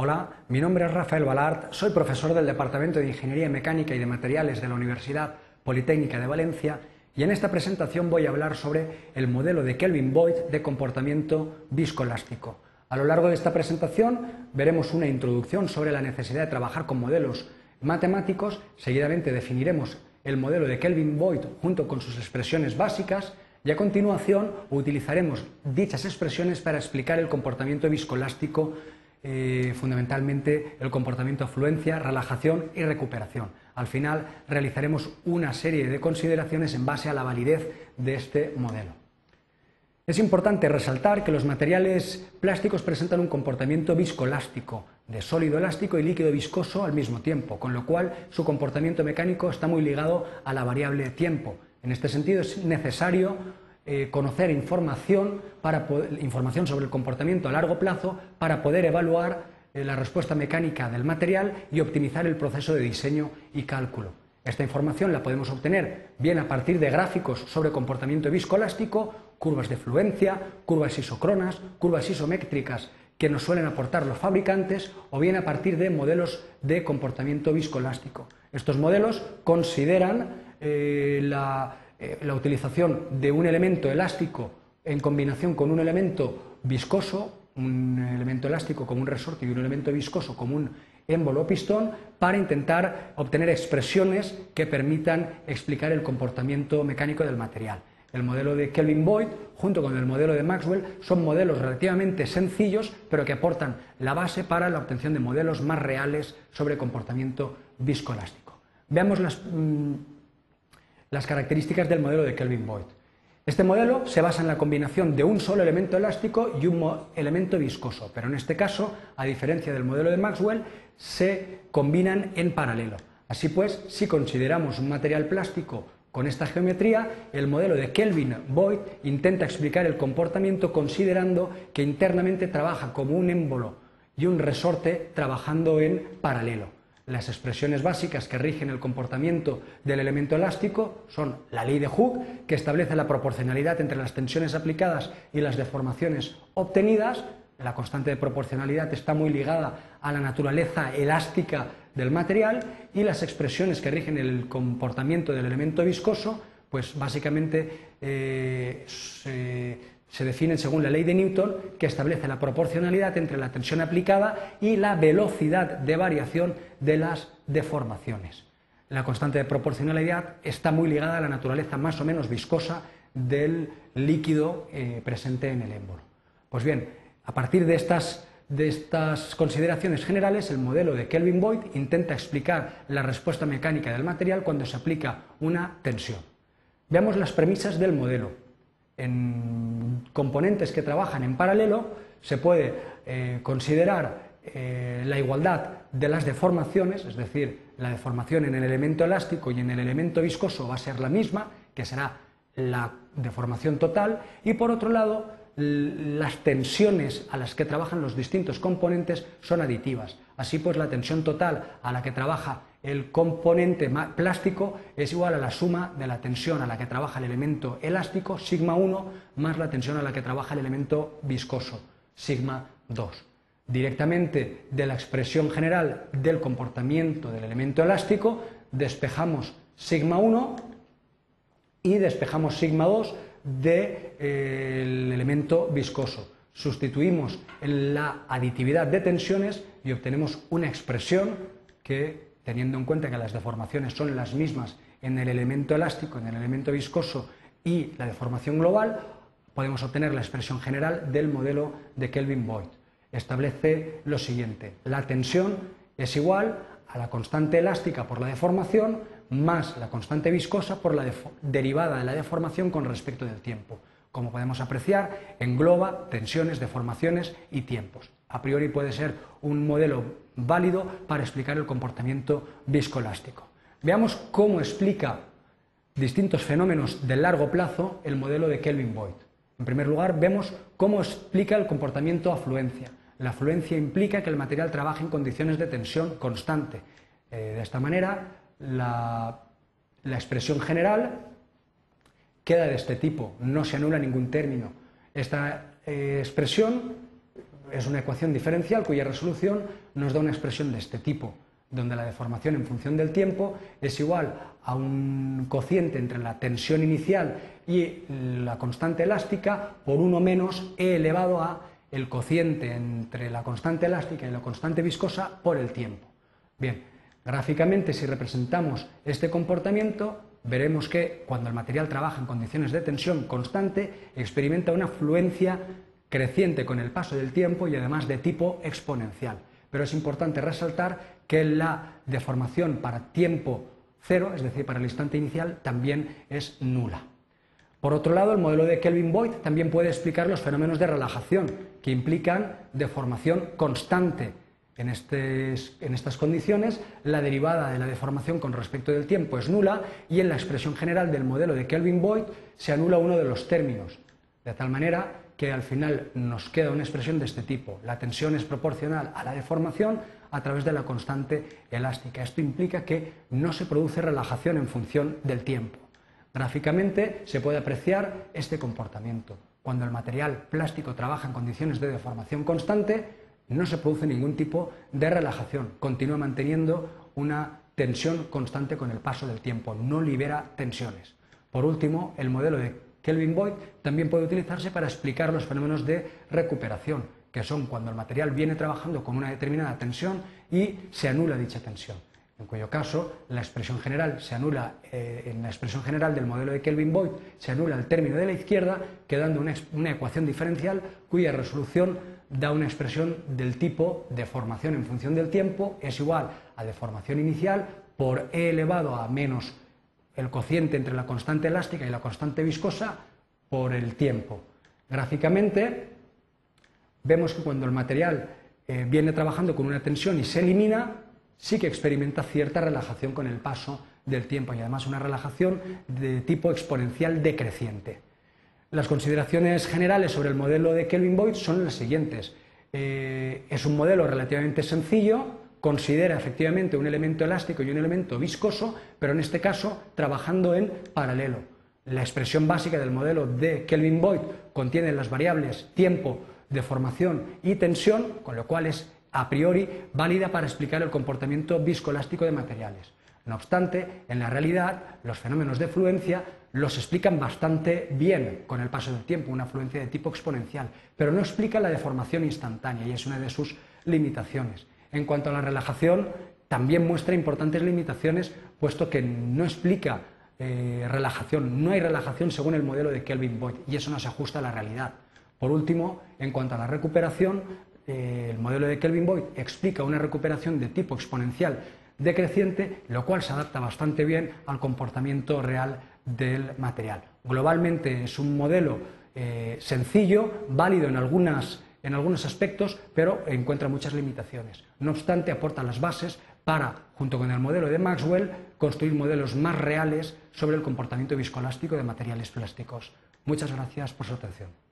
Hola, mi nombre es Rafael Balart, soy profesor del Departamento de Ingeniería Mecánica y de Materiales de la Universidad Politécnica de Valencia y en esta presentación voy a hablar sobre el modelo de Kelvin Boyd de comportamiento viscoelástico. A lo largo de esta presentación veremos una introducción sobre la necesidad de trabajar con modelos matemáticos, seguidamente definiremos el modelo de Kelvin Boyd junto con sus expresiones básicas y a continuación utilizaremos dichas expresiones para explicar el comportamiento viscoelástico, eh, fundamentalmente el comportamiento afluencia, relajación y recuperación. Al final realizaremos una serie de consideraciones en base a la validez de este modelo. Es importante resaltar que los materiales plásticos presentan un comportamiento viscoelástico, de sólido elástico y líquido viscoso al mismo tiempo, con lo cual su comportamiento mecánico está muy ligado a la variable tiempo. En este sentido es necesario eh, conocer información, para información sobre el comportamiento a largo plazo para poder evaluar eh, la respuesta mecánica del material y optimizar el proceso de diseño y cálculo. Esta información la podemos obtener bien a partir de gráficos sobre comportamiento viscoelástico, curvas de fluencia, curvas isocronas, curvas isométricas que nos suelen aportar los fabricantes o bien a partir de modelos de comportamiento viscoelástico. Estos modelos consideran eh, la, eh, la utilización de un elemento elástico en combinación con un elemento viscoso, un elemento elástico como un resorte y un elemento viscoso como un émbolo o pistón para intentar obtener expresiones que permitan explicar el comportamiento mecánico del material. El modelo de Kelvin Boyd, junto con el modelo de Maxwell, son modelos relativamente sencillos, pero que aportan la base para la obtención de modelos más reales sobre comportamiento viscoelástico. Veamos las, mm, las características del modelo de Kelvin Boyd. Este modelo se basa en la combinación de un solo elemento elástico y un elemento viscoso, pero en este caso, a diferencia del modelo de Maxwell, se combinan en paralelo. Así pues, si consideramos un material plástico con esta geometría, el modelo de Kelvin Boyd intenta explicar el comportamiento considerando que internamente trabaja como un émbolo y un resorte trabajando en paralelo. Las expresiones básicas que rigen el comportamiento del elemento elástico son la ley de Hooke, que establece la proporcionalidad entre las tensiones aplicadas y las deformaciones obtenidas. La constante de proporcionalidad está muy ligada a la naturaleza elástica del material y las expresiones que rigen el comportamiento del elemento viscoso, pues básicamente eh, se definen según la ley de Newton, que establece la proporcionalidad entre la tensión aplicada y la velocidad de variación de las deformaciones. La constante de proporcionalidad está muy ligada a la naturaleza más o menos viscosa del líquido eh, presente en el émbolo. Pues bien, a partir de estas, de estas consideraciones generales, el modelo de Kelvin Boyd intenta explicar la respuesta mecánica del material cuando se aplica una tensión. Veamos las premisas del modelo en componentes que trabajan en paralelo, se puede eh, considerar eh, la igualdad de las deformaciones, es decir, la deformación en el elemento elástico y en el elemento viscoso va a ser la misma, que será la deformación total, y por otro lado, las tensiones a las que trabajan los distintos componentes son aditivas. Así pues, la tensión total a la que trabaja el componente plástico es igual a la suma de la tensión a la que trabaja el elemento elástico, sigma 1, más la tensión a la que trabaja el elemento viscoso, sigma 2. Directamente de la expresión general del comportamiento del elemento elástico, despejamos sigma 1 y despejamos sigma 2 del eh, elemento viscoso. Sustituimos la aditividad de tensiones y obtenemos una expresión que, teniendo en cuenta que las deformaciones son las mismas en el elemento elástico, en el elemento viscoso y la deformación global, podemos obtener la expresión general del modelo de Kelvin Boyd. Establece lo siguiente, la tensión es igual a la constante elástica por la deformación más la constante viscosa por la derivada de la deformación con respecto del tiempo. Como podemos apreciar, engloba tensiones, deformaciones y tiempos. A priori puede ser un modelo válido para explicar el comportamiento viscoelástico. Veamos cómo explica distintos fenómenos de largo plazo el modelo de Kelvin Boyd. En primer lugar, vemos cómo explica el comportamiento afluencia. La afluencia implica que el material trabaja en condiciones de tensión constante. Eh, de esta manera, la, expresión general queda de este tipo, no se anula ningún término. Esta eh, expresión es una ecuación diferencial cuya resolución nos da una expresión de este tipo, donde la deformación en función del tiempo es igual a un cociente entre la tensión inicial y la constante elástica por 1 menos e elevado a el cociente entre la constante elástica y la constante viscosa por el tiempo. Bien, gráficamente si representamos este comportamiento, veremos que cuando el material trabaja en condiciones de tensión constante, experimenta una fluencia creciente con el paso del tiempo y además de tipo exponencial. Pero es importante resaltar que la deformación para tiempo cero, es decir, para el instante inicial, también es nula. Por otro lado, el modelo de Kelvin-Boyd también puede explicar los fenómenos de relajación, que implican deformación constante. En, estas condiciones, la derivada de la deformación con respecto del tiempo es nula y en la expresión general del modelo de Kelvin-Boyd se anula uno de los términos, de tal manera que al final nos queda una expresión de este tipo. La tensión es proporcional a la deformación a través de la constante elástica. Esto implica que no se produce relajación en función del tiempo. Gráficamente se puede apreciar este comportamiento. Cuando el material plástico trabaja en condiciones de deformación constante, no se produce ningún tipo de relajación. Continúa manteniendo una tensión constante con el paso del tiempo, no libera tensiones. Por último, el modelo de Kelvin Boyd también puede utilizarse para explicar los fenómenos de recuperación, que son cuando el material viene trabajando con una determinada tensión y se anula dicha tensión. En cuyo caso, la expresión general se anula, eh, en la expresión general del modelo de Kelvin Boyd se anula el término de la izquierda, quedando una, una ecuación diferencial cuya resolución da una expresión del tipo deformación en función del tiempo es igual a deformación inicial por e elevado a menos el cociente entre la constante elástica y la constante viscosa por el tiempo. Gráficamente vemos que cuando el material eh, viene trabajando con una tensión y se elimina, sí que experimenta cierta relajación con el paso del tiempo y además una relajación de tipo exponencial decreciente. Las consideraciones generales sobre el modelo de Kelvin-Boyd son las siguientes. Eh, es un modelo relativamente sencillo, considera efectivamente un elemento elástico y un elemento viscoso, pero en este caso trabajando en paralelo. La expresión básica del modelo de Kelvin-Boyd contiene las variables tiempo, deformación y tensión, con lo cual es a priori válida para explicar el comportamiento viscoelástico de materiales. No obstante, en la realidad, los fenómenos de fluencia los explican bastante bien con el paso del tiempo, una fluencia de tipo exponencial, pero no explica la deformación instantánea y es una de sus limitaciones. En cuanto a la relajación, también muestra importantes limitaciones, puesto que no explica eh, relajación, no hay relajación según el modelo de Kelvin Boyd, y eso no se ajusta a la realidad. Por último, en cuanto a la recuperación, el modelo de Kelvin Boyd explica una recuperación de tipo exponencial decreciente, lo cual se adapta bastante bien al comportamiento real del material. Globalmente es un modelo eh, sencillo, válido en en algunos aspectos, pero encuentra muchas limitaciones. No obstante, aporta las bases para, junto con el modelo de Maxwell, construir modelos más reales sobre el comportamiento viscoelástico de materiales plásticos. Muchas gracias por su atención.